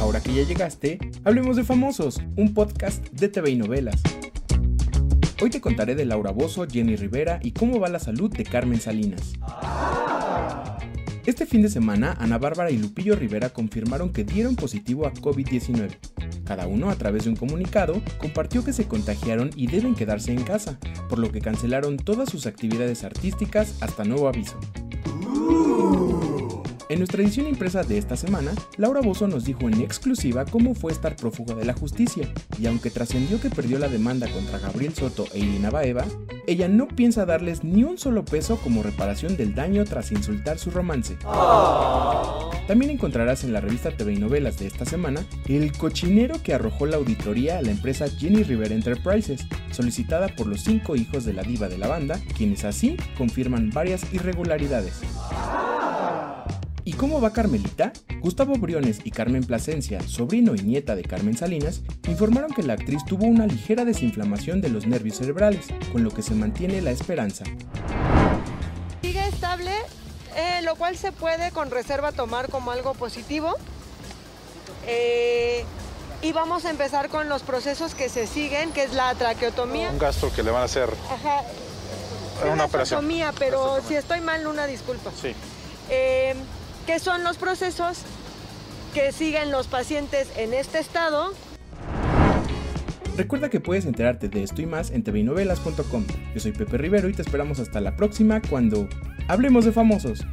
Ahora que ya llegaste, hablemos de Famosos, un podcast de TV y novelas. Hoy te contaré de Laura Bozo, Jenny Rivera y cómo va la salud de Carmen Salinas. Este fin de semana, Ana Bárbara y Lupillo Rivera confirmaron que dieron positivo a COVID-19. Cada uno, a través de un comunicado, compartió que se contagiaron y deben quedarse en casa, por lo que cancelaron todas sus actividades artísticas hasta nuevo aviso. En nuestra edición impresa de esta semana, Laura Bozo nos dijo en exclusiva cómo fue estar prófuga de la justicia, y aunque trascendió que perdió la demanda contra Gabriel Soto e Irina Baeva, ella no piensa darles ni un solo peso como reparación del daño tras insultar su romance. También encontrarás en la revista TV y Novelas de esta semana el cochinero que arrojó la auditoría a la empresa Jenny River Enterprises, solicitada por los cinco hijos de la diva de la banda, quienes así confirman varias irregularidades. ¿Y cómo va Carmelita? Gustavo Briones y Carmen Plasencia, sobrino y nieta de Carmen Salinas, informaron que la actriz tuvo una ligera desinflamación de los nervios cerebrales, con lo que se mantiene la esperanza. Sigue estable, eh, lo cual se puede con reserva tomar como algo positivo. Eh, y vamos a empezar con los procesos que se siguen, que es la traqueotomía. Un gasto que le van a hacer. Ajá. Una operación. Traqueotomía, pero si estoy mal, una disculpa. Sí. Eh, ¿Qué son los procesos que siguen los pacientes en este estado? Recuerda que puedes enterarte de esto y más en tvnovelas.com. Yo soy Pepe Rivero y te esperamos hasta la próxima cuando hablemos de famosos.